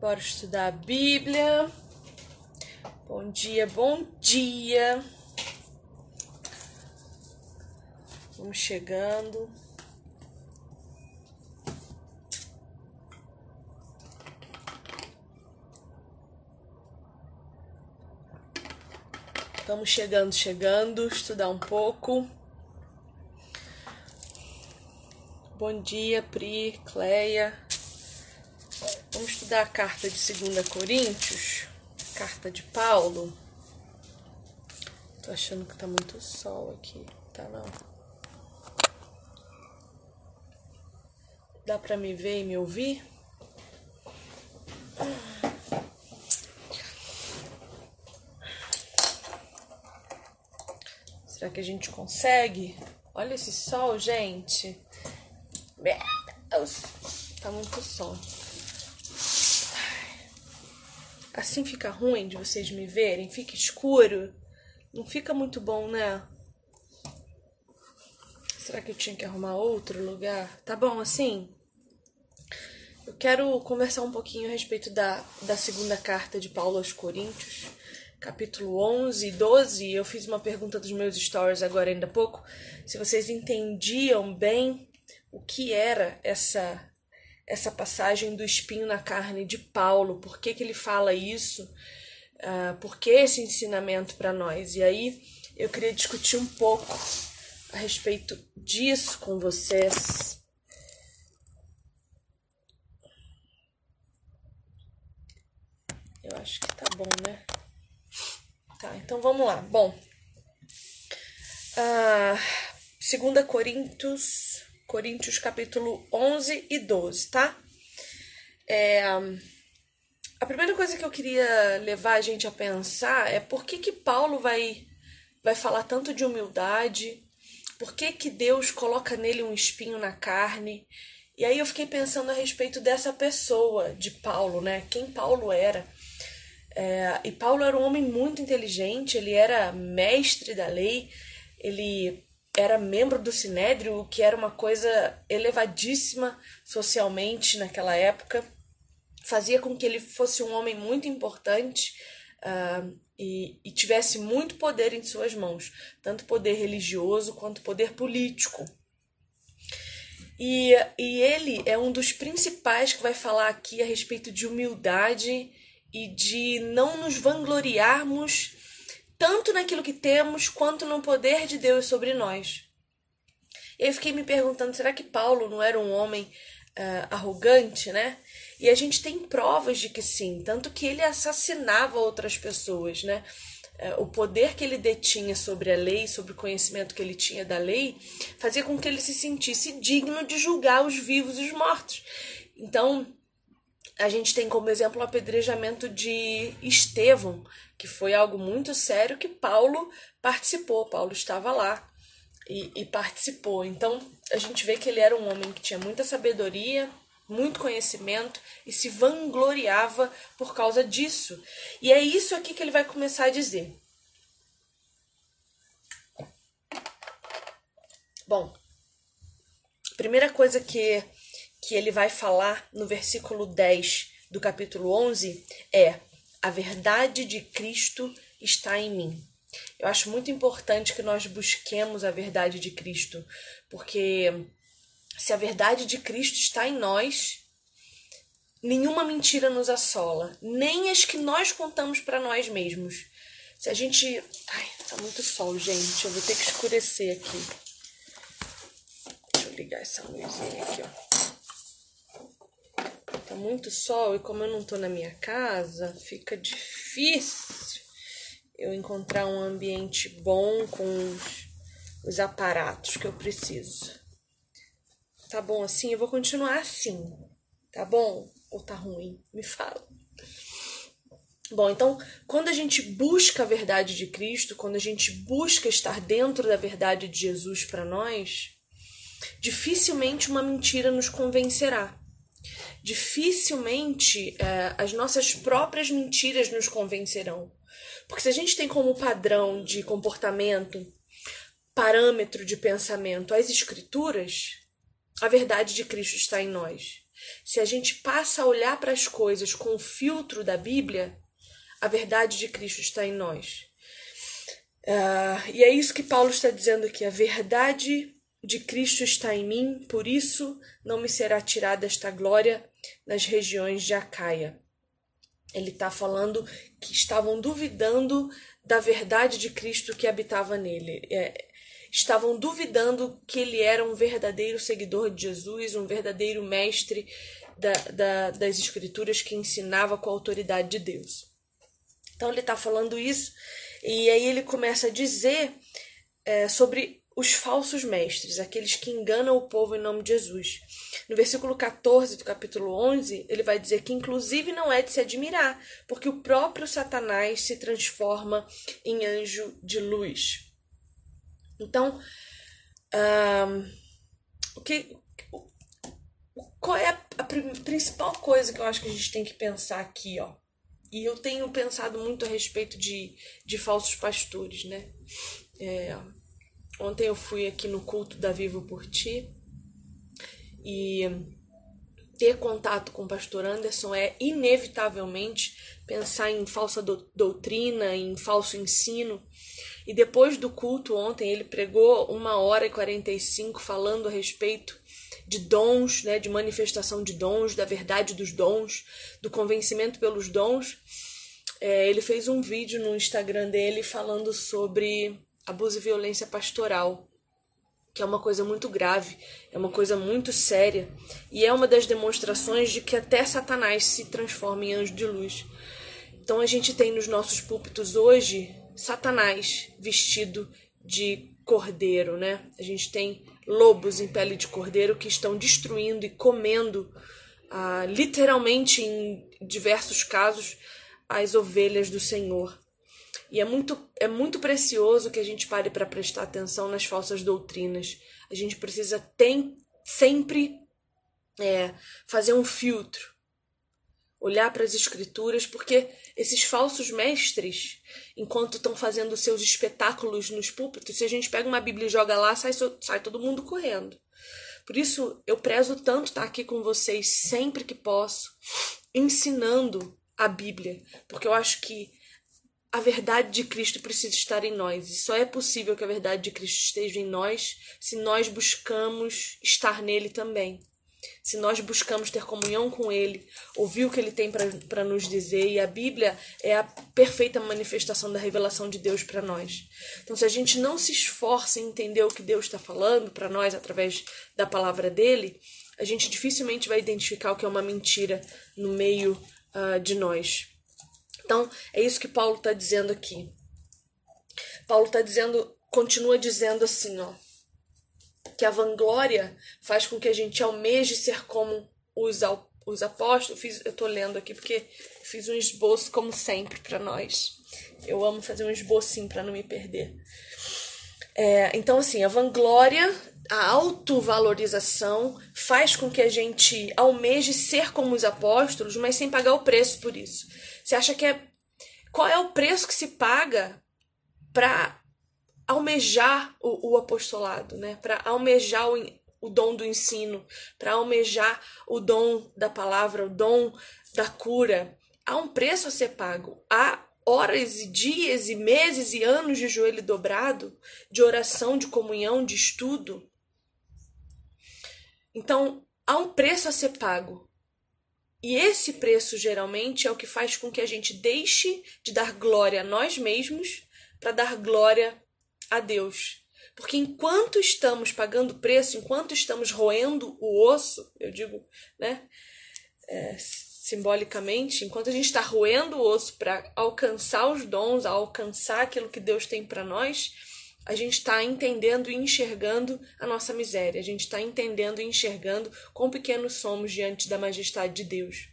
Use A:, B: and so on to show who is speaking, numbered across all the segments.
A: Bora estudar a Bíblia. Bom dia, bom dia. Vamos chegando. Estamos chegando, chegando, estudar um pouco. Bom dia, Pri, Cleia. Vamos estudar a carta de 2 Coríntios, carta de Paulo. Tô achando que tá muito sol aqui, tá não? Dá pra me ver e me ouvir? Será que a gente consegue? Olha esse sol, gente. Meu Deus, tá muito sol. Assim fica ruim de vocês me verem, fica escuro. Não fica muito bom, né? Será que eu tinha que arrumar outro lugar? Tá bom assim? Eu quero conversar um pouquinho a respeito da, da segunda carta de Paulo aos Coríntios capítulo 11 e 12, eu fiz uma pergunta dos meus stories agora ainda há pouco, se vocês entendiam bem o que era essa essa passagem do espinho na carne de Paulo, por que, que ele fala isso, uh, por que esse ensinamento para nós. E aí eu queria discutir um pouco a respeito disso com vocês. Eu acho que tá bom, né? Tá, então vamos lá. Bom, ah, 2 Coríntios, Coríntios capítulo 11 e 12, tá? É, a primeira coisa que eu queria levar a gente a pensar é por que, que Paulo vai, vai falar tanto de humildade, por que, que Deus coloca nele um espinho na carne. E aí eu fiquei pensando a respeito dessa pessoa, de Paulo, né? Quem Paulo era. É, e Paulo era um homem muito inteligente, ele era mestre da lei, ele era membro do Sinédrio, o que era uma coisa elevadíssima socialmente naquela época, fazia com que ele fosse um homem muito importante uh, e, e tivesse muito poder em suas mãos, tanto poder religioso quanto poder político. E, e ele é um dos principais que vai falar aqui a respeito de humildade e de não nos vangloriarmos tanto naquilo que temos quanto no poder de Deus sobre nós. Eu fiquei me perguntando, será que Paulo não era um homem uh, arrogante, né? E a gente tem provas de que sim, tanto que ele assassinava outras pessoas, né? Uh, o poder que ele detinha sobre a lei, sobre o conhecimento que ele tinha da lei, fazia com que ele se sentisse digno de julgar os vivos e os mortos. Então, a gente tem como exemplo o apedrejamento de Estevão, que foi algo muito sério que Paulo participou. Paulo estava lá e, e, participou. Então a gente vê que ele era um homem que tinha muita sabedoria, muito conhecimento e se vangloriava por causa disso. E é isso aqui que ele vai começar a dizer. Bom, primeira coisa que que ele vai falar no versículo 10 do capítulo 11 é: A verdade de Cristo está em mim. Eu acho muito importante que nós busquemos a verdade de Cristo, porque se a verdade de Cristo está em nós, nenhuma mentira nos assola, nem as que nós contamos para nós mesmos. Se a gente. Ai, tá muito sol, gente. Eu vou ter que escurecer aqui. Deixa eu ligar essa luzinha aqui, ó tá muito sol e como eu não tô na minha casa, fica difícil eu encontrar um ambiente bom com os, os aparatos que eu preciso. Tá bom assim? Eu vou continuar assim. Tá bom? Ou tá ruim? Me fala. Bom, então, quando a gente busca a verdade de Cristo, quando a gente busca estar dentro da verdade de Jesus para nós, dificilmente uma mentira nos convencerá dificilmente é, as nossas próprias mentiras nos convencerão. Porque se a gente tem como padrão de comportamento parâmetro de pensamento as Escrituras, a verdade de Cristo está em nós. Se a gente passa a olhar para as coisas com o filtro da Bíblia, a verdade de Cristo está em nós. Uh, e é isso que Paulo está dizendo aqui: a verdade de Cristo está em mim, por isso não me será tirada esta glória nas regiões de Acaia. Ele está falando que estavam duvidando da verdade de Cristo que habitava nele. É, estavam duvidando que ele era um verdadeiro seguidor de Jesus, um verdadeiro mestre da, da, das Escrituras que ensinava com a autoridade de Deus. Então ele está falando isso e aí ele começa a dizer é, sobre os falsos mestres, aqueles que enganam o povo em nome de Jesus. No versículo 14 do capítulo 11, ele vai dizer que, inclusive, não é de se admirar, porque o próprio Satanás se transforma em anjo de luz. Então, um, o que, qual é a, principal coisa que eu acho que a gente tem que pensar aqui, ó? E eu tenho pensado muito a respeito de, de falsos pastores, né? É, ontem eu fui aqui no culto da Vivo por Ti e ter contato com o pastor Anderson é inevitavelmente pensar em falsa do, doutrina, em falso ensino. E depois do culto ontem, ele pregou uma hora e 45 falando a respeito de dons, né, de manifestação de dons, da verdade dos dons, do convencimento pelos dons. É, ele fez um vídeo no Instagram dele falando sobre abuso e violência pastoral que é uma coisa muito grave, é uma coisa muito séria, e é uma das demonstrações de que até Satanás se transforma em anjo de luz. Então a gente tem nos nossos púlpitos hoje Satanás vestido de cordeiro, né? A gente tem lobos em pele de cordeiro que estão destruindo e comendo, ah, literalmente em diversos casos, as ovelhas do Senhor. E é muito, é muito precioso que a gente pare para prestar atenção nas falsas doutrinas. A gente precisa tem, sempre é, fazer um filtro, olhar para as escrituras, porque esses falsos mestres, enquanto estão fazendo seus espetáculos nos púlpitos, se a gente pega uma Bíblia e joga lá, sai, sai todo mundo correndo. Por isso, eu prezo tanto estar aqui com vocês sempre que posso, ensinando a Bíblia, porque eu acho que a verdade de Cristo precisa estar em nós. E só é possível que a verdade de Cristo esteja em nós se nós buscamos estar nele também. Se nós buscamos ter comunhão com Ele, ouvir o que Ele tem para nos dizer, e a Bíblia é a perfeita manifestação da revelação de Deus para nós. Então, se a gente não se esforça em entender o que Deus está falando para nós através da palavra dele, a gente dificilmente vai identificar o que é uma mentira no meio uh, de nós. Então, é isso que Paulo está dizendo aqui. Paulo está dizendo, continua dizendo assim, ó, que a vanglória faz com que a gente almeje ser como os, os apóstolos. Fiz, eu estou lendo aqui porque fiz um esboço, como sempre, para nós. Eu amo fazer um esbocinho para não me perder. É, então, assim, a vanglória, a autovalorização faz com que a gente almeje ser como os apóstolos, mas sem pagar o preço por isso. Você acha que é. Qual é o preço que se paga para almejar o, o, apostolado, né? Para almejar o, o dom do ensino, para almejar o dom da palavra, o dom da cura. Há um preço a ser pago. Há horas e dias e meses e anos de joelho dobrado, de oração, de comunhão, de estudo. Então, há um preço a ser pago. E esse preço geralmente é o que faz com que a gente deixe de dar glória a nós mesmos para dar glória a Deus. Porque enquanto estamos pagando preço, enquanto estamos roendo o osso, eu digo, né, é, simbolicamente, enquanto a gente está roendo o osso para alcançar os dons, alcançar aquilo que Deus tem para nós, a gente está entendendo e enxergando a nossa miséria, a gente está entendendo e enxergando quão pequenos somos diante da majestade de Deus.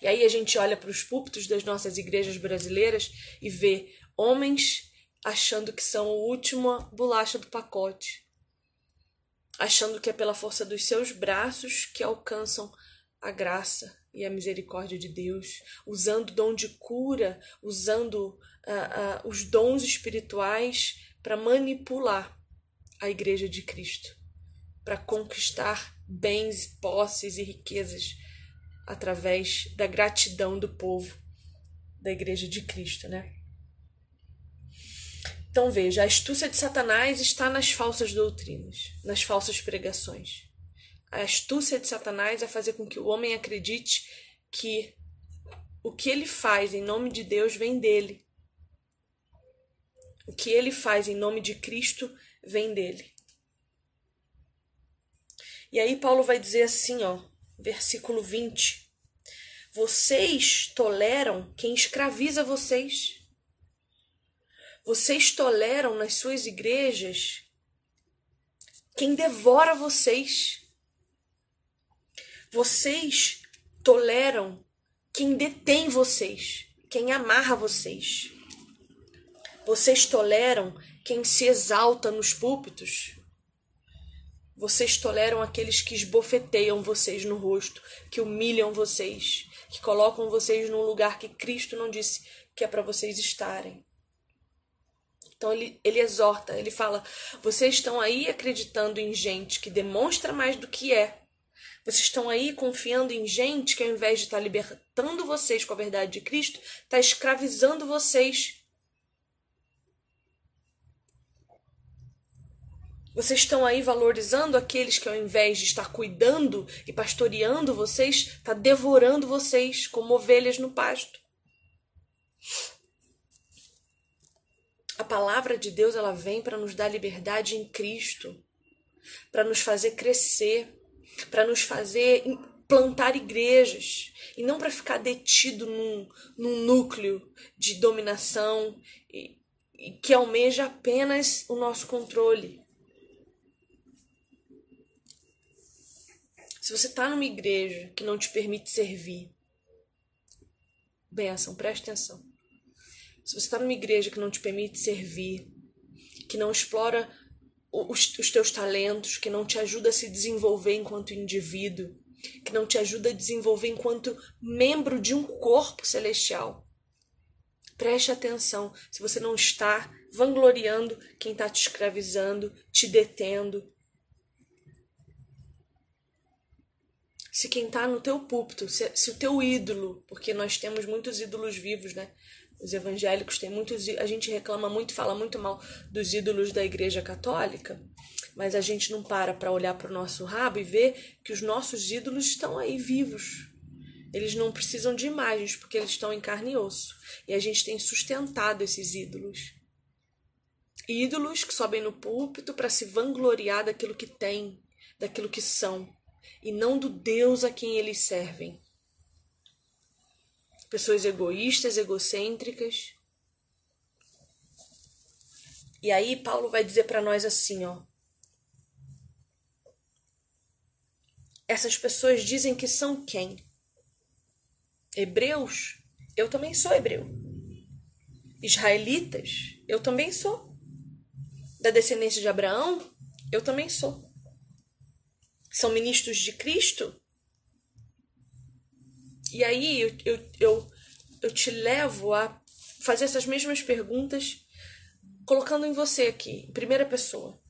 A: E aí a gente olha para os púlpitos das nossas igrejas brasileiras e vê homens achando que são a última bolacha do pacote, achando que é pela força dos seus braços que alcançam a graça e a misericórdia de Deus, usando o dom de cura, usando uh, uh, os dons espirituais para manipular a igreja de Cristo, para conquistar bens, posses e riquezas através da gratidão do povo da igreja de Cristo, né? Então veja, a astúcia de Satanás está nas falsas doutrinas, nas falsas pregações. A astúcia de Satanás é fazer com que o homem acredite que o que ele faz em nome de Deus vem dele. O que ele faz em nome de Cristo vem dele. E aí Paulo vai dizer assim, ó, versículo 20: Vocês toleram quem escraviza vocês vocês toleram nas suas igrejas quem devora vocês. Vocês toleram quem detém vocês, quem amarra vocês. Vocês toleram quem se exalta nos púlpitos. Vocês toleram aqueles que esbofeteiam vocês no rosto, que humilham vocês, que colocam vocês num lugar que Cristo não disse que é para vocês estarem. Então ele, ele exorta, ele fala: vocês estão aí acreditando em gente que demonstra mais do que é. Vocês estão aí confiando em gente que, ao invés de estar tá libertando vocês com a verdade de Cristo, está escravizando vocês. Vocês estão aí valorizando aqueles que, ao invés de estar cuidando e pastoreando vocês, está devorando vocês como ovelhas no pasto. A palavra de Deus ela vem para nos dar liberdade em Cristo, para nos fazer crescer, para nos fazer plantar igrejas e não para ficar detido num, num núcleo de dominação e, e que almeja apenas o nosso controle. Se você está numa igreja que não te permite servir, benção, preste atenção se você está numa igreja que não te permite servir, que não explora os, os teus talentos, que não te ajuda a se desenvolver enquanto indivíduo, que não te ajuda a desenvolver enquanto membro de um corpo celestial. Preste atenção se você não está vangloriando quem está te escravizando, te detendo. Se quem está no teu púlpito, se, se o teu ídolo, porque nós temos muitos ídolos vivos, né? Os evangélicos têm muitos. A gente reclama muito, fala muito mal dos ídolos da Igreja Católica, mas a gente não para para olhar para o nosso rabo e ver que os nossos ídolos estão aí vivos. Eles não precisam de imagens, porque eles estão em carne e osso. E a gente tem sustentado esses ídolos. Ídolos que sobem no púlpito para se vangloriar daquilo que têm, daquilo que são, e não do Deus a quem eles servem pessoas egoístas, egocêntricas. E aí Paulo vai dizer para nós assim, ó. Essas pessoas dizem que são quem? Hebreus? Eu também sou hebreu. Israelitas? Eu também sou. Da descendência de Abraão? Eu também sou. São ministros de Cristo? E aí eu, eu, eu, eu te levo a fazer essas mesmas perguntas, colocando em você aqui, em primeira pessoa.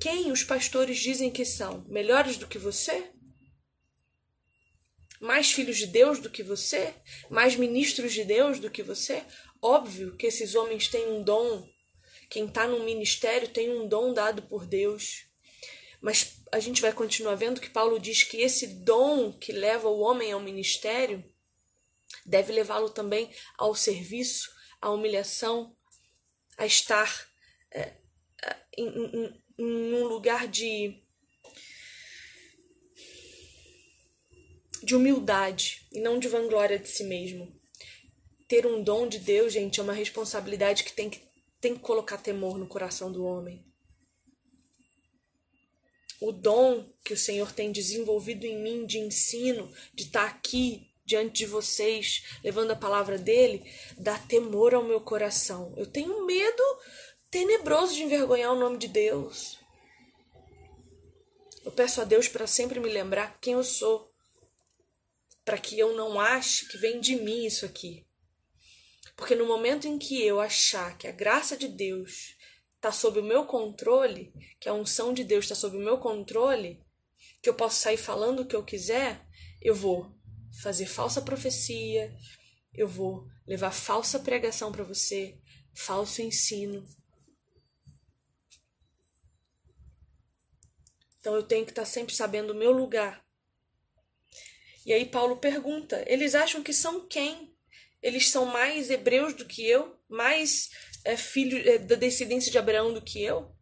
A: Quem os pastores dizem que são? Melhores do que você? Mais filhos de Deus do que você? Mais ministros de Deus do que você? Óbvio que esses homens têm um dom. Quem está no ministério tem um dom dado por Deus. Mas a gente vai continuar vendo que Paulo diz que esse dom que leva o homem ao ministério deve levá-lo também ao serviço, à humilhação, a estar é, em, em, em um lugar de, de humildade e não de vanglória de si mesmo. Ter um dom de Deus, gente, é uma responsabilidade que tem que, tem que colocar temor no coração do homem o dom que o Senhor tem desenvolvido em mim de ensino, de estar aqui diante de vocês, levando a palavra dele, dá temor ao meu coração. Eu tenho medo tenebroso de envergonhar o nome de Deus. Eu peço a Deus para sempre me lembrar quem eu sou, para que eu não ache que vem de mim isso aqui. Porque no momento em que eu achar que a graça de Deus está sob o meu controle, que a unção de Deus está sob o meu controle, que eu posso sair falando o que eu quiser, eu vou fazer falsa profecia, eu vou levar falsa pregação para você, falso ensino. Então eu tenho que estar tá sempre sabendo o meu lugar. E aí Paulo pergunta: eles acham que são quem? Eles são mais hebreus do que eu? Mais é, filho é, da descendência de Abraão do que eu?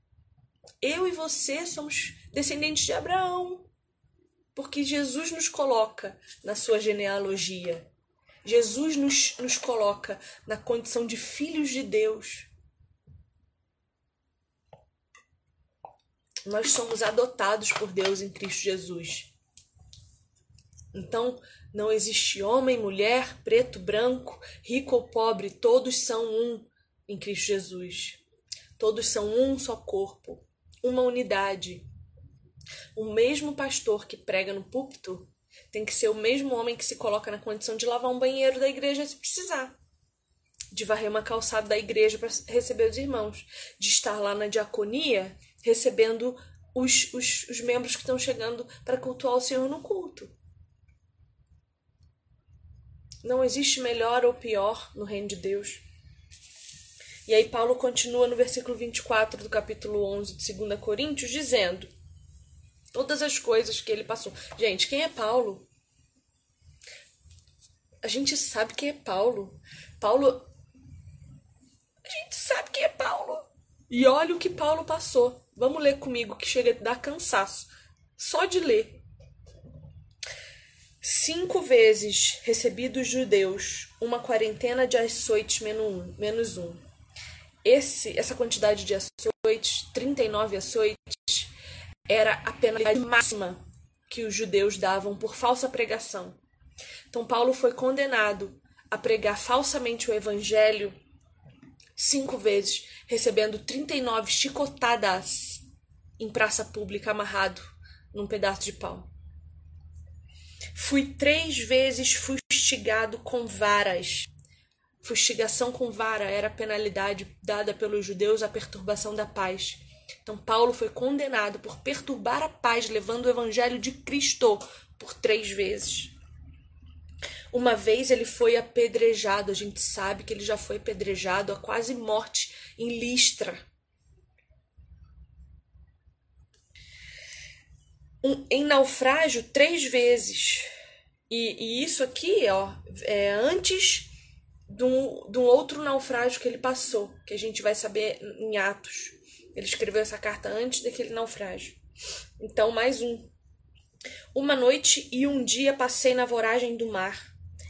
A: Eu e você somos descendentes de Abraão. Porque Jesus nos coloca na sua genealogia. Jesus nos, nos coloca na condição de filhos de Deus. Nós somos adotados por Deus em Cristo Jesus. Então, não existe homem, mulher, preto, branco, rico ou pobre, todos são um em Cristo Jesus. Todos são um só corpo, uma unidade. O mesmo pastor que prega no púlpito tem que ser o mesmo homem que se coloca na condição de lavar um banheiro da igreja se precisar, de varrer uma calçada da igreja para receber os irmãos, de estar lá na diaconia recebendo os, os, os membros que estão chegando para cultuar o Senhor no culto. Não existe melhor ou pior no reino de Deus. E aí Paulo continua no versículo 24 do capítulo 11 de 2 Coríntios, dizendo todas as coisas que ele passou. Gente, quem é Paulo? A gente sabe quem é Paulo. Paulo. A gente sabe quem é Paulo. E olha o que Paulo passou. Vamos ler comigo, que chega a dar cansaço. Só de ler. Cinco vezes recebi dos judeus uma quarentena de açoites menos um. Esse, essa quantidade de açoites, 39 açoites, era a penalidade máxima que os judeus davam por falsa pregação. Então, Paulo foi condenado a pregar falsamente o evangelho cinco vezes, recebendo 39 chicotadas em praça pública, amarrado num pedaço de pau. Fui três vezes fustigado com varas Fustigação com vara era a penalidade dada pelos judeus à perturbação da paz. Então, Paulo foi condenado por perturbar a paz, levando o evangelho de Cristo por três vezes. Uma vez ele foi apedrejado, a gente sabe que ele já foi apedrejado a quase morte em Listra. Um, em naufrágio, três vezes. E, e isso aqui, ó, é antes de um, outro naufrágio que ele passou, que a gente vai saber em Atos. Ele escreveu essa carta antes daquele naufrágio. Então, mais um. Uma noite e um dia passei na voragem do mar,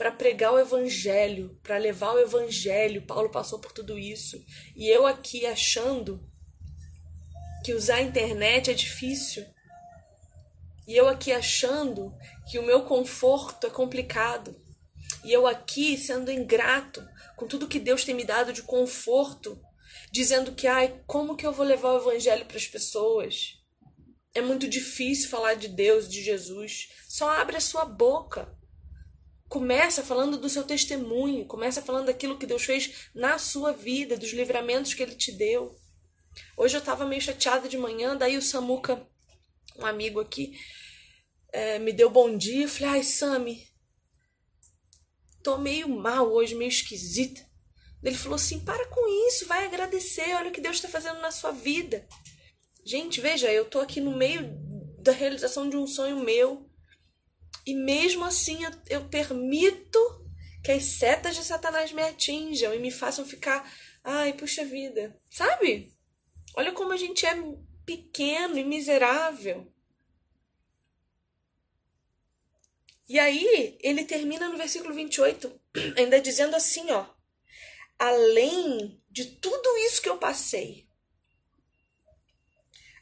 A: para pregar o evangelho, para levar o evangelho, Paulo passou por tudo isso. E eu aqui achando que usar a internet é difícil. E eu aqui achando que o meu conforto é complicado. E eu aqui sendo ingrato com tudo que Deus tem me dado de conforto, dizendo que, ai, como que eu vou levar o evangelho para as pessoas? É muito difícil falar de Deus, de Jesus. Só abre a sua boca. Começa falando do seu testemunho, começa falando daquilo que Deus fez na sua vida, dos livramentos que ele te deu. Hoje eu estava meio chateada de manhã, daí o Samuca, um amigo aqui, é, me deu bom dia. Eu falei, ai, Sami, tô meio mal hoje, meio esquisita. Ele falou assim: para com isso, vai agradecer, olha o que Deus está fazendo na sua vida. Gente, veja, eu tô aqui no meio da realização de um sonho meu. E mesmo assim eu, eu permito que as setas de Satanás me atinjam e me façam ficar, ai, puxa vida, sabe? Olha como a gente é pequeno e miserável. E aí, ele termina no versículo 28, ainda dizendo assim, ó: Além de tudo isso que eu passei,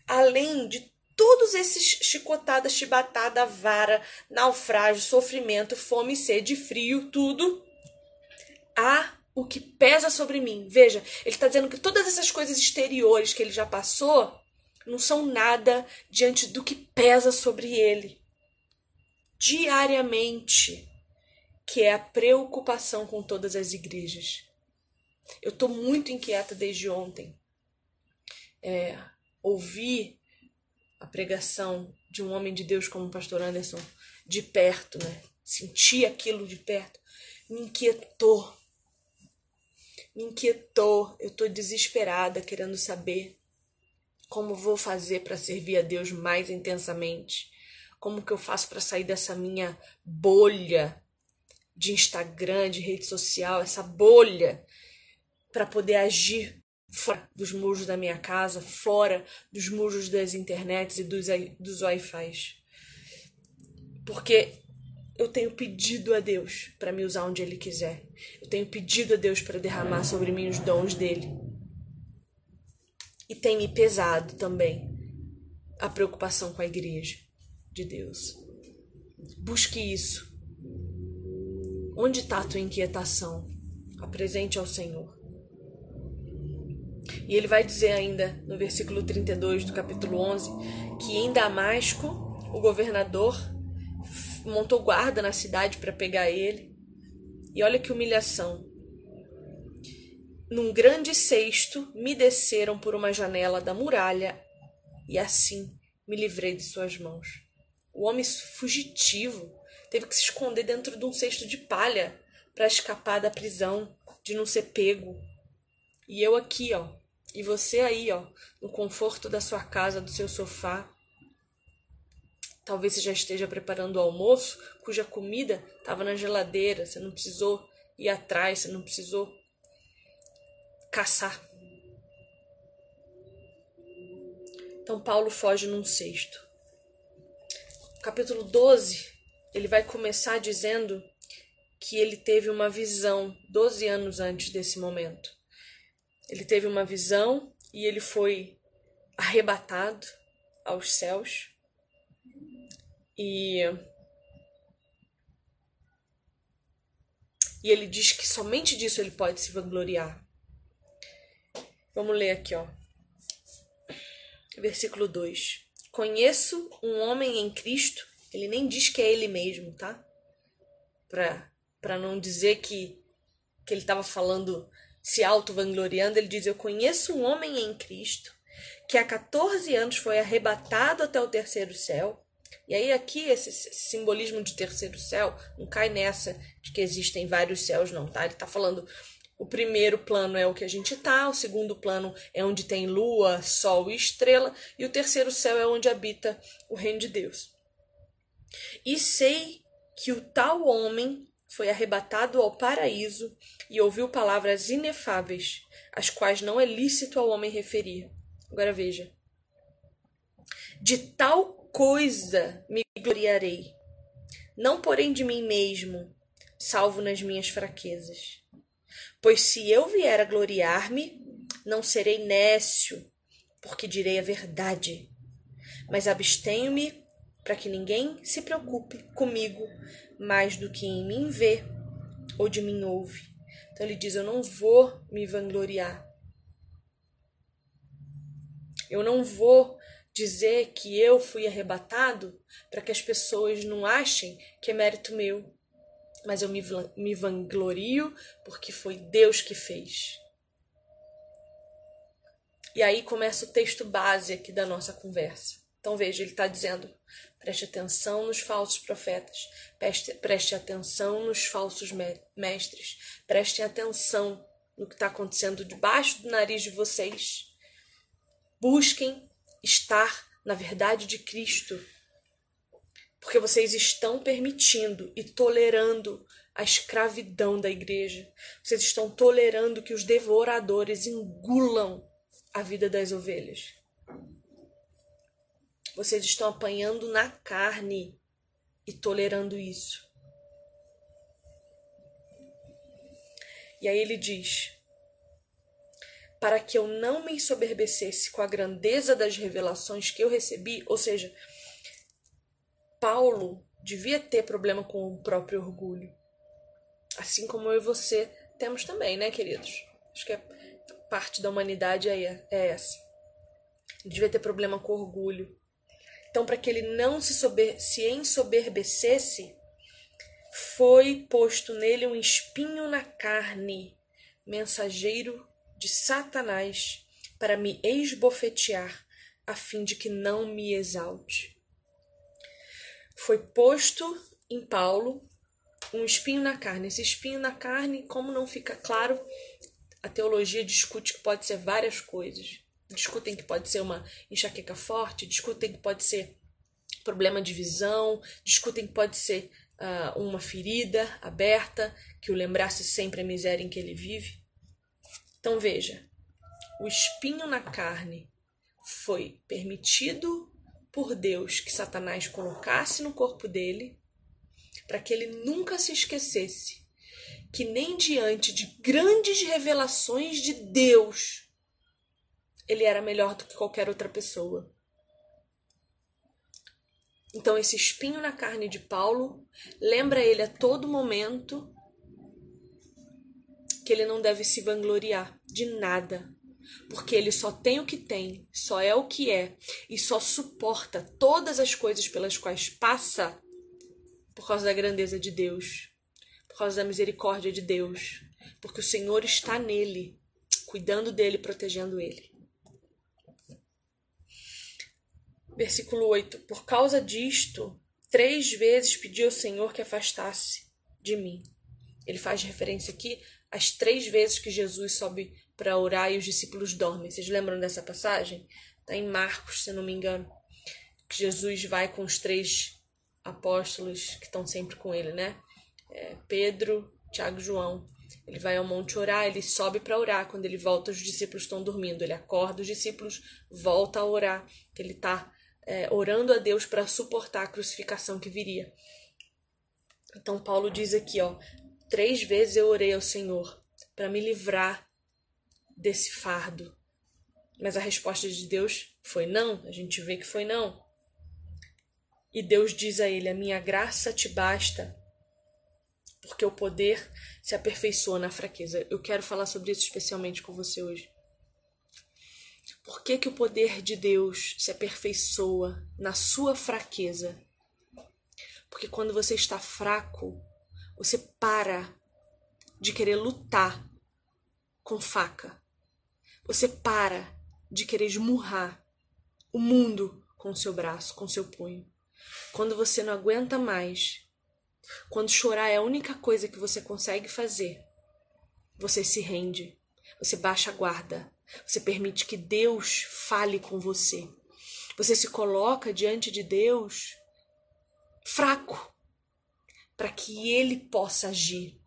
A: além de todos esses chicotadas, chibatada, vara, naufrágio, sofrimento, fome, sede, frio, tudo, há o que pesa sobre mim. Veja, ele está dizendo que todas essas coisas exteriores que ele já passou não são nada diante do que pesa sobre ele diariamente, que é a preocupação com todas as igrejas. Eu estou muito inquieta desde ontem. É, ouvi a pregação de um homem de Deus como o pastor Anderson de perto, né? Senti aquilo de perto. Me inquietou. Me inquietou. Eu estou desesperada, querendo saber como vou fazer para servir a Deus mais intensamente. Como que eu faço para sair dessa minha bolha de Instagram, de rede social, essa bolha para poder agir fora dos muros da minha casa, fora dos muros das internets e dos, dos Wi-Fi. Porque eu tenho pedido a Deus para me usar onde Ele quiser. Eu tenho pedido a Deus para derramar sobre mim os dons dele. E tem me pesado também a preocupação com a igreja de Deus. Busque isso. Onde está a tua inquietação? Apresente ao Senhor. E ele vai dizer ainda no versículo 32 do capítulo 11 que em Damasco o governador montou guarda na cidade para pegar ele. E olha que humilhação. Num grande cesto me desceram por uma janela da muralha e assim me livrei de suas mãos. O homem fugitivo teve que se esconder dentro de um cesto de palha para escapar da prisão, de não ser pego. E eu aqui, ó, e você aí, ó, no conforto da sua casa, do seu sofá. Talvez você já esteja preparando o almoço, cuja comida estava na geladeira, você não precisou ir atrás, você não precisou caçar. Então Paulo foge num cesto. Capítulo 12, ele vai começar dizendo que ele teve uma visão 12 anos antes desse momento. Ele teve uma visão e ele foi arrebatado aos céus. E E ele diz que somente disso ele pode se vangloriar. Vamos ler aqui, ó. Versículo 2. Conheço um homem em Cristo, ele nem diz que é ele mesmo, tá? Para para não dizer que que ele estava falando se auto-vangloriando, ele diz: Eu conheço um homem em Cristo que há 14 anos foi arrebatado até o terceiro céu. E aí, aqui, esse simbolismo de terceiro céu não cai nessa de que existem vários céus, não, tá? Ele está falando. O primeiro plano é o que a gente tá, o segundo plano é onde tem lua, sol e estrela, e o terceiro céu é onde habita o reino de Deus. E sei que o tal homem foi arrebatado ao paraíso e ouviu palavras inefáveis, as quais não é lícito ao homem referir. Agora veja. De tal coisa me gloriarei, não porém de mim mesmo, salvo nas minhas fraquezas. Pois se eu vier a gloriar-me, não serei nécio, porque direi a verdade. Mas abstenho-me para que ninguém se preocupe comigo mais do que em mim vê ou de mim ouve. Então ele diz: Eu não vou me vangloriar. Eu não vou dizer que eu fui arrebatado para que as pessoas não achem que é mérito meu. Mas eu me, me vanglorio porque foi Deus que fez. E aí começa o texto base aqui da nossa conversa. Então veja, ele está dizendo: Preste atenção nos falsos profetas. Preste, preste atenção nos falsos mestres. Preste atenção no que está acontecendo debaixo do nariz de vocês. Busquem estar na verdade de Cristo. Porque vocês estão permitindo e tolerando a escravidão da igreja. Vocês estão tolerando que os devoradores engulam a vida das ovelhas. Vocês estão apanhando na carne e tolerando isso. E aí ele diz: para que eu não me ensoberbecesse com a grandeza das revelações que eu recebi, ou seja, Paulo devia ter problema com o próprio orgulho. Assim como eu e você temos também, né, queridos? Acho que é parte da humanidade é, é essa. Devia ter problema com orgulho. Então, para que ele não se, sober, se ensoberbecesse, foi posto nele um espinho na carne, mensageiro de Satanás, para me esbofetear, a fim de que não me exalte. Foi posto em Paulo um espinho na carne. Esse espinho na carne, como não fica claro, a teologia discute que pode ser várias coisas. Discutem que pode ser uma enxaqueca forte, discutem que pode ser problema de visão, discutem que pode ser uh, uma ferida aberta que o lembrasse sempre a miséria em que ele vive. Então veja, o espinho na carne foi permitido por Deus que Satanás colocasse no corpo dele, para que ele nunca se esquecesse que nem diante de grandes revelações de Deus ele era melhor do que qualquer outra pessoa. Então, esse espinho na carne de Paulo lembra ele a todo momento que ele não deve se vangloriar de nada, porque ele só tem o que tem, só é o que é e só suporta todas as coisas pelas quais passa por causa da grandeza de Deus, por causa da misericórdia de Deus, porque o Senhor está nele, cuidando dele, protegendo ele. Versículo 8: Por causa disto, três vezes pedi ao Senhor que afastasse de mim. Ele faz referência aqui às três vezes que Jesus sobe para orar e os discípulos dormem. Vocês lembram dessa passagem? Está em Marcos, se não me engano. Que Jesus vai com os três apóstolos que estão sempre com ele, né? É Pedro, Tiago e João. Ele vai ao monte orar, ele sobe para orar. Quando ele volta, os discípulos estão dormindo. Ele acorda, os discípulos volta a orar. Ele está é, orando a Deus para suportar a crucificação que viria. Então Paulo diz aqui, ó, três vezes eu orei ao Senhor para me livrar desse fardo. Mas a resposta de Deus foi não, a gente vê que foi não. E Deus diz a ele: A minha graça te basta, porque o poder se aperfeiçoa na fraqueza. Eu quero falar sobre isso especialmente com você hoje. Por que, que o poder de Deus se aperfeiçoa na sua fraqueza? Porque quando você está fraco, você para de querer lutar com faca. Você para de querer esmurrar o mundo com seu braço, com seu punho. Quando você não aguenta mais, quando chorar é a única coisa que você consegue fazer, você se rende, você baixa a guarda, você permite que Deus fale com você. Você se coloca diante de Deus fraco para que ele possa agir.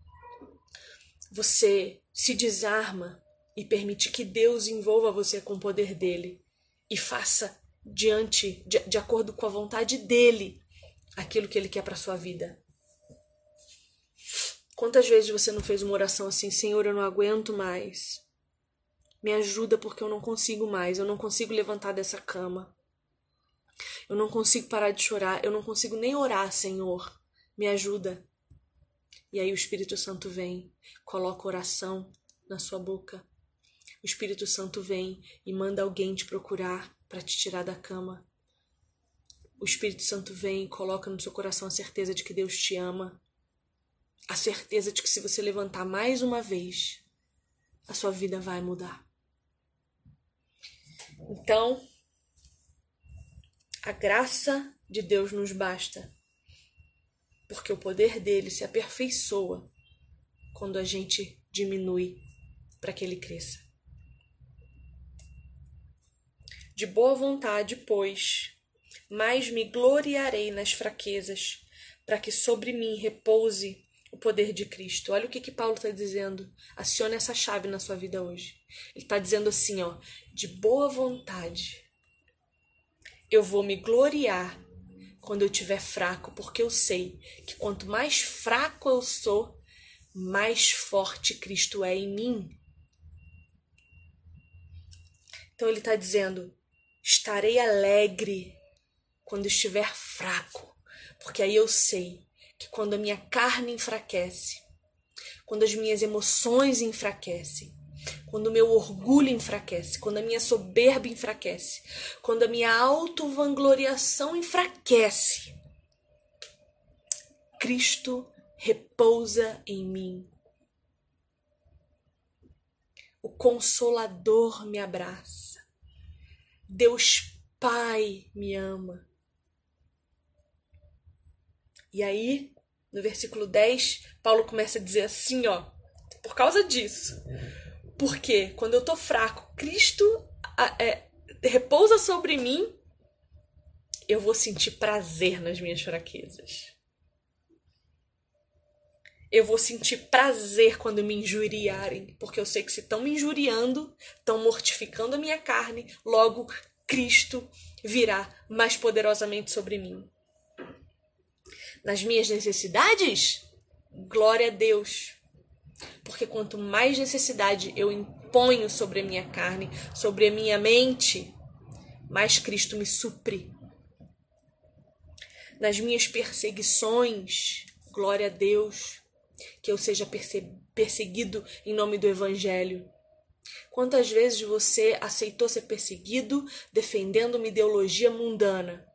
A: Você se desarma e permite que Deus envolva você com o poder dele e faça diante de, de acordo com a vontade dele aquilo que ele quer para sua vida. Quantas vezes você não fez uma oração assim, Senhor, eu não aguento mais. Me ajuda porque eu não consigo mais, eu não consigo levantar dessa cama. Eu não consigo parar de chorar, eu não consigo nem orar, Senhor. Me ajuda. E aí o Espírito Santo vem, coloca oração na sua boca. O Espírito Santo vem e manda alguém te procurar para te tirar da cama. O Espírito Santo vem e coloca no seu coração a certeza de que Deus te ama. A certeza de que se você levantar mais uma vez, a sua vida vai mudar. Então, a graça de Deus nos basta, porque o poder dele se aperfeiçoa quando a gente diminui para que ele cresça. De boa vontade, pois, mais me gloriarei nas fraquezas, para que sobre mim repouse o poder de Cristo. Olha o que, que Paulo está dizendo. Acione essa chave na sua vida hoje. Ele está dizendo assim, ó, de boa vontade. Eu vou me gloriar quando eu estiver fraco, porque eu sei que quanto mais fraco eu sou, mais forte Cristo é em mim. Então ele está dizendo: estarei alegre quando estiver fraco, porque aí eu sei que quando a minha carne enfraquece, quando as minhas emoções enfraquecem, quando o meu orgulho enfraquece, quando a minha soberba enfraquece, quando a minha auto-vangloriação enfraquece, Cristo repousa em mim. O Consolador me abraça. Deus Pai me ama. E aí, no versículo 10, Paulo começa a dizer assim, ó, por causa disso. Porque quando eu tô fraco, Cristo é, repousa sobre mim, eu vou sentir prazer nas minhas fraquezas. Eu vou sentir prazer quando me injuriarem, porque eu sei que se estão me injuriando, estão mortificando a minha carne, logo Cristo virá mais poderosamente sobre mim. Nas minhas necessidades, glória a Deus. Porque quanto mais necessidade eu imponho sobre a minha carne, sobre a minha mente, mais Cristo me supre. Nas minhas perseguições, glória a Deus, que eu seja perseguido em nome do Evangelho. Quantas vezes você aceitou ser perseguido defendendo uma ideologia mundana?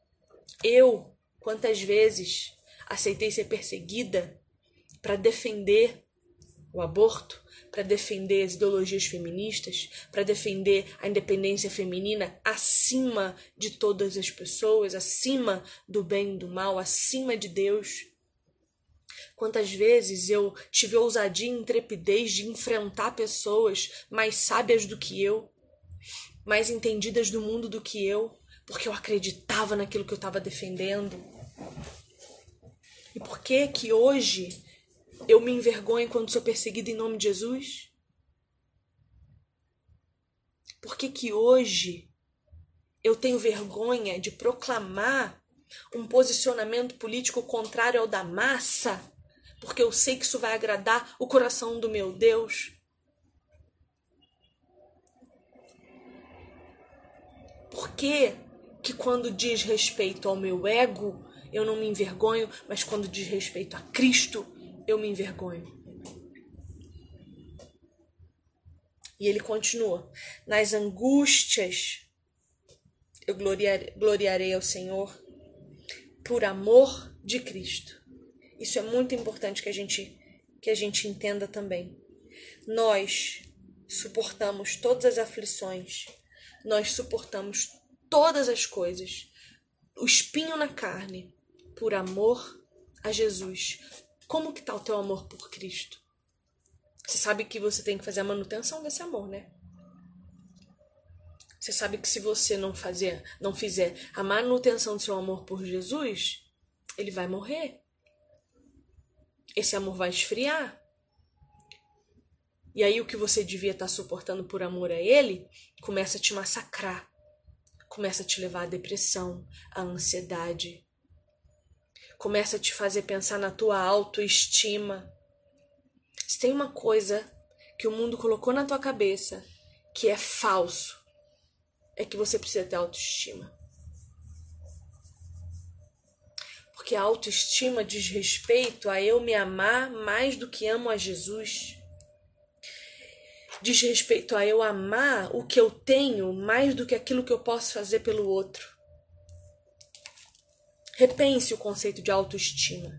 A: Eu, quantas vezes aceitei ser perseguida para defender o aborto, para defender as ideologias feministas, para defender a independência feminina acima de todas as pessoas, acima do bem e do mal, acima de Deus. Quantas vezes eu tive ousadia e intrepidez de enfrentar pessoas mais sábias do que eu, mais entendidas do mundo do que eu, porque eu acreditava naquilo que eu estava defendendo. E por que que hoje eu me envergonho quando sou perseguida em nome de Jesus? Por que que hoje eu tenho vergonha de proclamar um posicionamento político contrário ao da massa? Porque eu sei que isso vai agradar o coração do meu Deus. Por que que quando diz respeito ao meu ego, eu não me envergonho, mas quando diz respeito a Cristo, eu me envergonho. E ele continua: Nas angústias eu gloriarei, gloriarei ao Senhor por amor de Cristo. Isso é muito importante que a gente que a gente entenda também. Nós suportamos todas as aflições. Nós suportamos todas as coisas. O espinho na carne por amor a Jesus, como que tá o teu amor por Cristo? Você sabe que você tem que fazer a manutenção desse amor, né? Você sabe que se você não fazer, não fizer a manutenção do seu amor por Jesus, ele vai morrer. Esse amor vai esfriar. E aí o que você devia estar tá suportando por amor a ele começa a te massacrar. Começa a te levar à depressão, à ansiedade, começa a te fazer pensar na tua autoestima. Se tem uma coisa que o mundo colocou na tua cabeça que é falso, é que você precisa ter autoestima. Porque a autoestima diz respeito a eu me amar mais do que amo a Jesus. Diz respeito a eu amar o que eu tenho mais do que aquilo que eu posso fazer pelo outro. Repense o conceito de autoestima.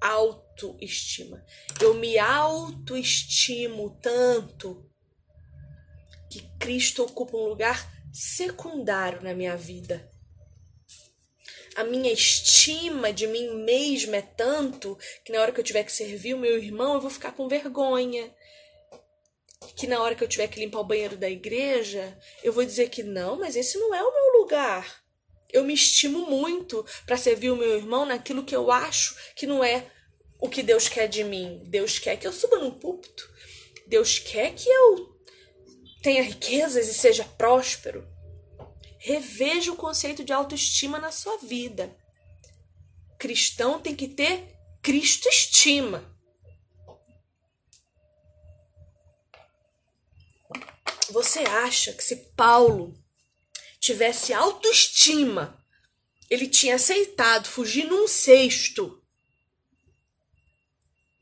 A: Autoestima. Eu me autoestimo tanto que Cristo ocupa um lugar secundário na minha vida. A minha estima de mim mesma é tanto que na hora que eu tiver que servir o meu irmão, eu vou ficar com vergonha. Que na hora que eu tiver que limpar o banheiro da igreja, eu vou dizer que não, mas esse não é o meu lugar. Eu me estimo muito para servir o meu irmão naquilo que eu acho que não é o que Deus quer de mim. Deus quer que eu suba num púlpito. Deus quer que eu tenha riquezas e seja próspero. Reveja o conceito de autoestima na sua vida. Cristão tem que ter Cristo estima. Você acha que se Paulo tivesse autoestima, ele tinha aceitado fugir num cesto,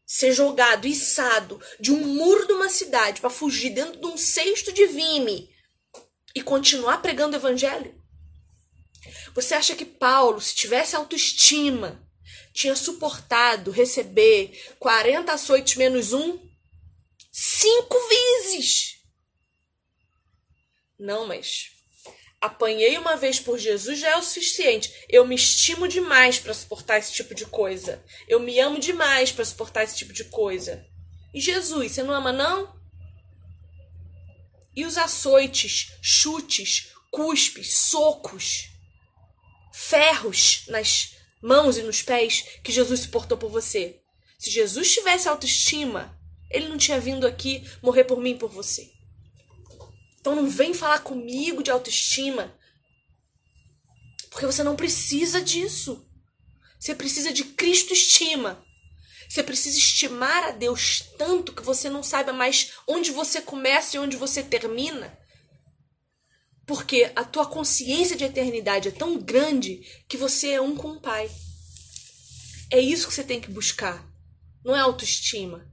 A: ser jogado, içado de um muro de uma cidade para fugir dentro de um cesto de vime e continuar pregando o evangelho? Você acha que Paulo, se tivesse autoestima, tinha suportado receber 40 açoites menos um? Cinco vezes! Não, mas apanhei uma vez por Jesus já é o suficiente. Eu me estimo demais para suportar esse tipo de coisa. Eu me amo demais para suportar esse tipo de coisa. E Jesus, você não ama não? E os açoites, chutes, cuspes, socos, ferros nas mãos e nos pés que Jesus suportou por você. Se Jesus tivesse autoestima, ele não tinha vindo aqui morrer por mim e por você. Então não vem falar comigo de autoestima. Porque você não precisa disso. Você precisa de Cristo estima. Você precisa estimar a Deus tanto que você não saiba mais onde você começa e onde você termina. Porque a tua consciência de eternidade é tão grande que você é um com o Pai. É isso que você tem que buscar. Não é autoestima.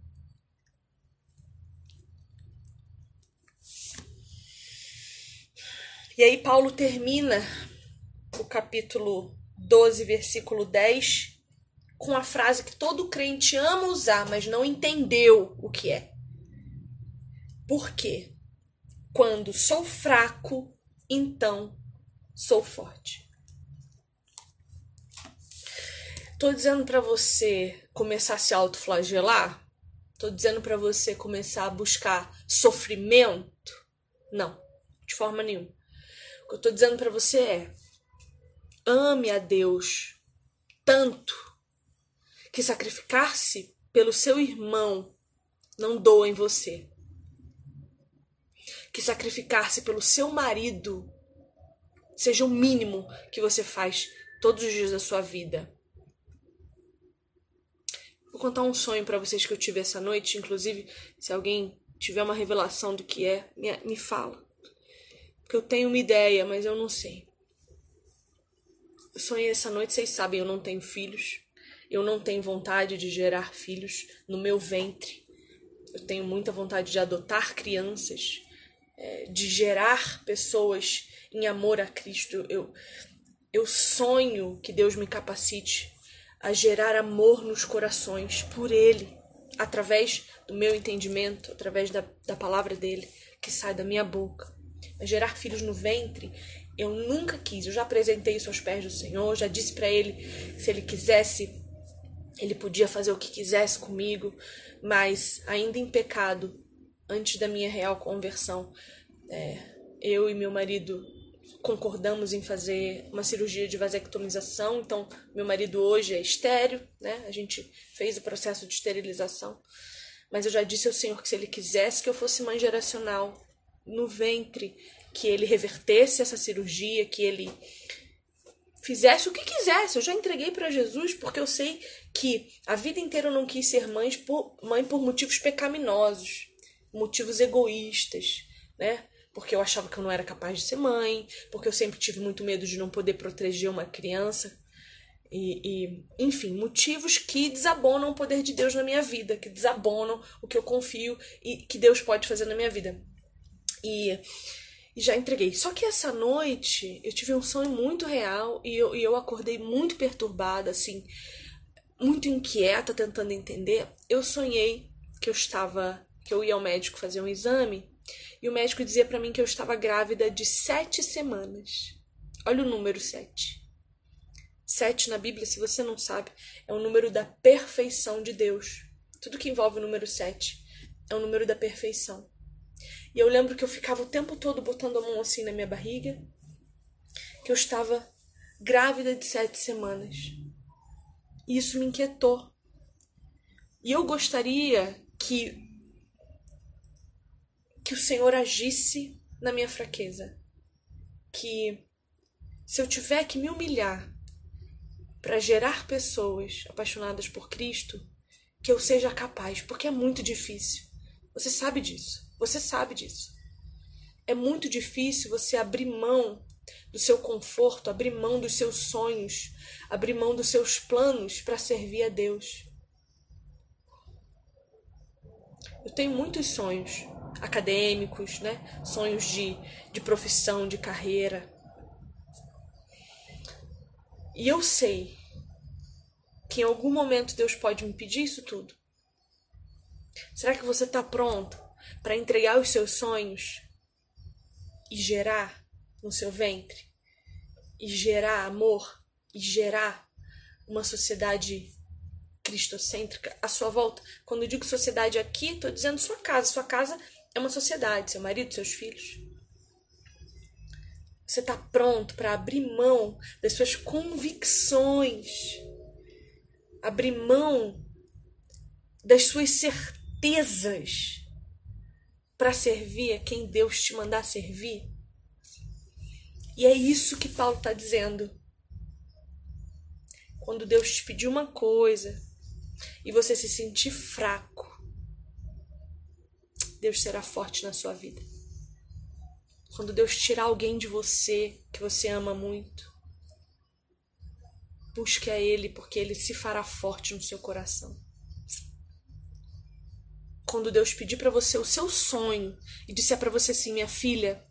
A: E aí Paulo termina o capítulo 12, versículo 10, com a frase que todo crente ama usar, mas não entendeu o que é. Por quê? Quando sou fraco, então sou forte. Tô dizendo para você começar a se autoflagelar? Tô dizendo para você começar a buscar sofrimento? Não, de forma nenhuma. O que eu tô dizendo para você é: ame a Deus tanto que sacrificar-se pelo seu irmão não doa em você. Que sacrificar-se pelo seu marido seja o mínimo que você faz todos os dias da sua vida. Vou contar um sonho para vocês que eu tive essa noite, inclusive, se alguém tiver uma revelação do que é, me, me fala que eu tenho uma ideia, mas eu não sei. Eu sonhei essa noite, vocês sabem, eu não tenho filhos. Eu não tenho vontade de gerar filhos no meu ventre. Eu tenho muita vontade de adotar crianças, é, de gerar pessoas em amor a Cristo. Eu, eu sonho que Deus me capacite a gerar amor nos corações por Ele, através do meu entendimento, através da, da palavra dele que sai da minha boca gerar filhos no ventre, eu nunca quis. Eu já apresentei isso aos pés do Senhor, já disse para ele se ele quisesse, ele podia fazer o que quisesse comigo, mas ainda em pecado, antes da minha real conversão, é, eu e meu marido concordamos em fazer uma cirurgia de vasectomização. Então, meu marido hoje é estéreo, né? A gente fez o processo de esterilização. Mas eu já disse ao Senhor que se ele quisesse que eu fosse mãe geracional, no ventre, que ele revertesse essa cirurgia, que ele fizesse o que quisesse. Eu já entreguei para Jesus porque eu sei que a vida inteira eu não quis ser mãe por, mãe por motivos pecaminosos, motivos egoístas, né? Porque eu achava que eu não era capaz de ser mãe, porque eu sempre tive muito medo de não poder proteger uma criança. E, e, enfim, motivos que desabonam o poder de Deus na minha vida, que desabonam o que eu confio e que Deus pode fazer na minha vida. E, e já entreguei. Só que essa noite eu tive um sonho muito real e eu, e eu acordei muito perturbada, assim, muito inquieta, tentando entender. Eu sonhei que eu estava, que eu ia ao médico fazer um exame e o médico dizia para mim que eu estava grávida de sete semanas. Olha o número sete. Sete na Bíblia, se você não sabe, é o número da perfeição de Deus. Tudo que envolve o número sete é o número da perfeição. E eu lembro que eu ficava o tempo todo botando a mão assim na minha barriga, que eu estava grávida de sete semanas. E isso me inquietou. E eu gostaria que que o Senhor agisse na minha fraqueza. Que se eu tiver que me humilhar para gerar pessoas apaixonadas por Cristo, que eu seja capaz, porque é muito difícil. Você sabe disso. Você sabe disso. É muito difícil você abrir mão do seu conforto, abrir mão dos seus sonhos, abrir mão dos seus planos para servir a Deus. Eu tenho muitos sonhos acadêmicos, né? Sonhos de, de profissão, de carreira. E eu sei que em algum momento Deus pode me pedir isso tudo. Será que você está pronto para entregar os seus sonhos e gerar no seu ventre? E gerar amor? E gerar uma sociedade cristocêntrica à sua volta? Quando eu digo sociedade aqui, estou dizendo sua casa. Sua casa é uma sociedade, seu marido, seus filhos. Você está pronto para abrir mão das suas convicções, abrir mão das suas certezas para servir a quem Deus te mandar servir? E é isso que Paulo está dizendo. Quando Deus te pedir uma coisa e você se sentir fraco, Deus será forte na sua vida. Quando Deus tirar alguém de você que você ama muito, busque a Ele, porque Ele se fará forte no seu coração. Quando Deus pedir para você o seu sonho e disser para você assim, minha filha,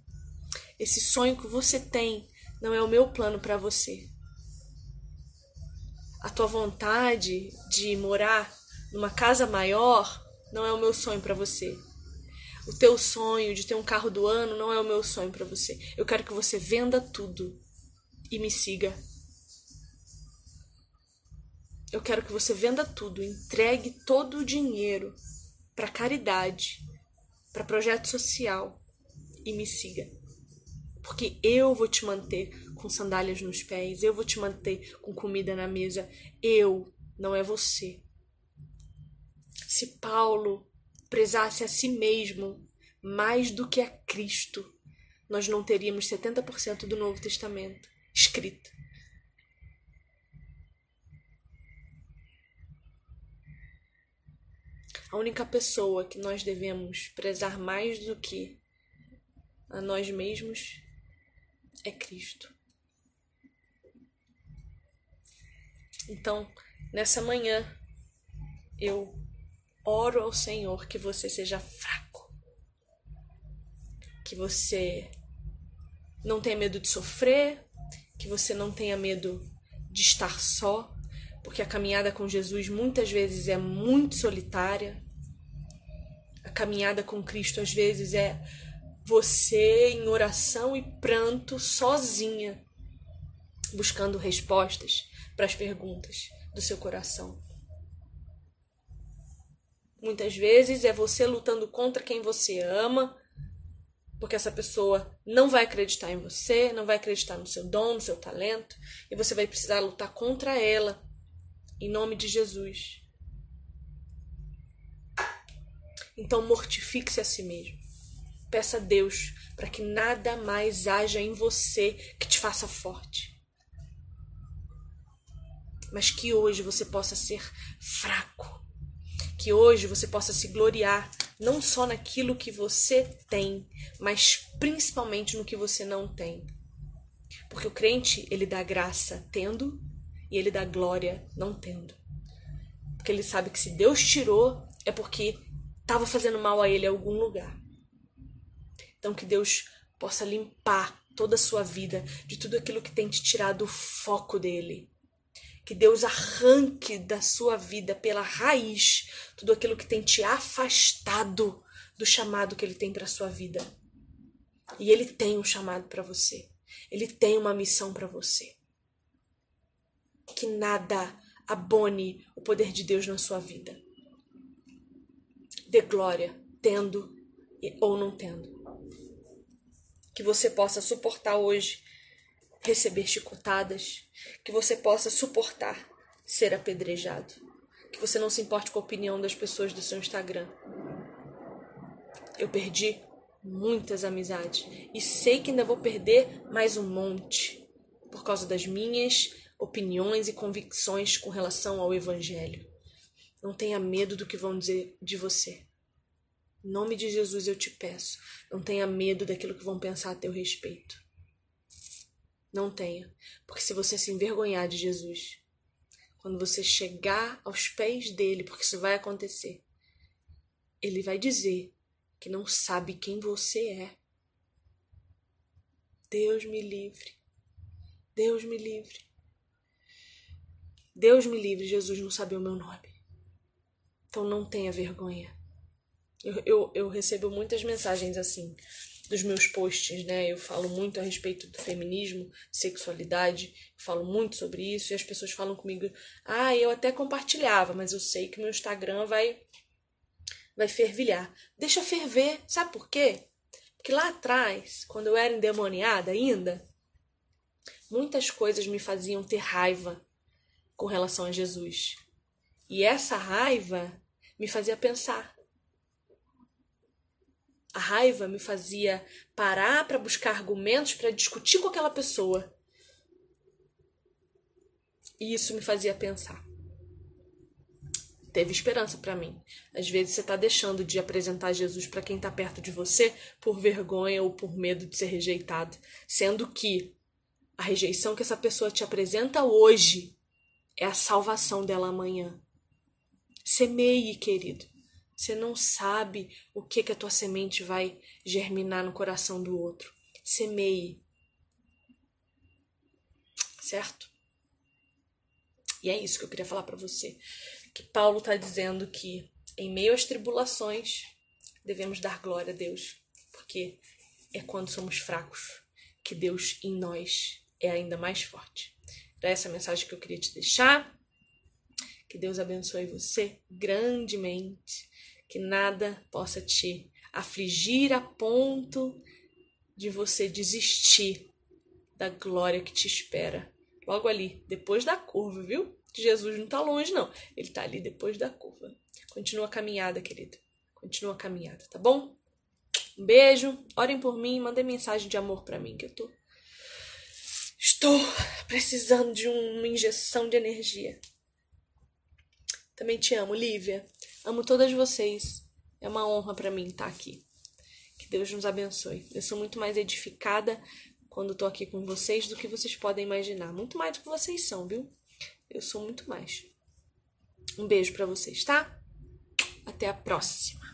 A: esse sonho que você tem não é o meu plano para você. A tua vontade de morar numa casa maior não é o meu sonho para você. O teu sonho de ter um carro do ano não é o meu sonho para você. Eu quero que você venda tudo e me siga. Eu quero que você venda tudo, entregue todo o dinheiro para caridade, para projeto social e me siga. Porque eu vou te manter com sandálias nos pés, eu vou te manter com comida na mesa. Eu, não é você. Se Paulo prezasse a si mesmo mais do que a Cristo, nós não teríamos 70% do Novo Testamento escrito. A única pessoa que nós devemos prezar mais do que a nós mesmos é Cristo. Então, nessa manhã, eu oro ao Senhor que você seja fraco, que você não tenha medo de sofrer, que você não tenha medo de estar só, porque a caminhada com Jesus muitas vezes é muito solitária. A caminhada com Cristo às vezes é você em oração e pranto sozinha, buscando respostas para as perguntas do seu coração. Muitas vezes é você lutando contra quem você ama, porque essa pessoa não vai acreditar em você, não vai acreditar no seu dom, no seu talento, e você vai precisar lutar contra ela, em nome de Jesus. Então mortifique-se a si mesmo. Peça a Deus para que nada mais haja em você que te faça forte. Mas que hoje você possa ser fraco que hoje você possa se gloriar não só naquilo que você tem, mas principalmente no que você não tem. Porque o crente, ele dá graça tendo e ele dá glória não tendo. Porque ele sabe que se Deus tirou, é porque estava fazendo mal a ele em algum lugar. Então que Deus possa limpar toda a sua vida de tudo aquilo que tem te tirado o foco dele que Deus arranque da sua vida pela raiz tudo aquilo que tem te afastado do chamado que ele tem para sua vida. E ele tem um chamado para você. Ele tem uma missão para você. Que nada abone o poder de Deus na sua vida. Dê glória, tendo ou não tendo. Que você possa suportar hoje receber chicotadas, que você possa suportar ser apedrejado, que você não se importe com a opinião das pessoas do seu Instagram. Eu perdi muitas amizades e sei que ainda vou perder mais um monte por causa das minhas opiniões e convicções com relação ao Evangelho. Não tenha medo do que vão dizer de você. Em nome de Jesus eu te peço, não tenha medo daquilo que vão pensar a teu respeito. Não tenha. Porque se você se envergonhar de Jesus, quando você chegar aos pés dele, porque isso vai acontecer, ele vai dizer que não sabe quem você é. Deus me livre. Deus me livre. Deus me livre, Jesus não sabe o meu nome. Então não tenha vergonha. Eu, eu, eu recebo muitas mensagens assim dos meus posts, né? Eu falo muito a respeito do feminismo, sexualidade, falo muito sobre isso e as pessoas falam comigo: "Ah, eu até compartilhava, mas eu sei que meu Instagram vai vai fervilhar". Deixa ferver, sabe por quê? Porque lá atrás, quando eu era endemoniada ainda, muitas coisas me faziam ter raiva com relação a Jesus. E essa raiva me fazia pensar. A raiva me fazia parar para buscar argumentos para discutir com aquela pessoa. E isso me fazia pensar. Teve esperança para mim. Às vezes você está deixando de apresentar Jesus para quem está perto de você por vergonha ou por medo de ser rejeitado, sendo que a rejeição que essa pessoa te apresenta hoje é a salvação dela amanhã. Semeie, querido. Você não sabe o que que a tua semente vai germinar no coração do outro. Semeie. Certo? E é isso que eu queria falar para você. Que Paulo está dizendo que em meio às tribulações devemos dar glória a Deus, porque é quando somos fracos que Deus em nós é ainda mais forte. Era essa a mensagem que eu queria te deixar. Que Deus abençoe você grandemente que nada possa te afligir a ponto de você desistir da glória que te espera. Logo ali, depois da curva, viu? Jesus não está longe, não. Ele está ali depois da curva. Continua a caminhada, querido. Continua a caminhada, tá bom? Um beijo. Orem por mim. Mandem mensagem de amor para mim, que eu tô. Estou precisando de uma injeção de energia. Também te amo, Lívia. Amo todas vocês. É uma honra para mim estar aqui. Que Deus nos abençoe. Eu sou muito mais edificada quando estou aqui com vocês do que vocês podem imaginar. Muito mais do que vocês são, viu? Eu sou muito mais. Um beijo para vocês, tá? Até a próxima.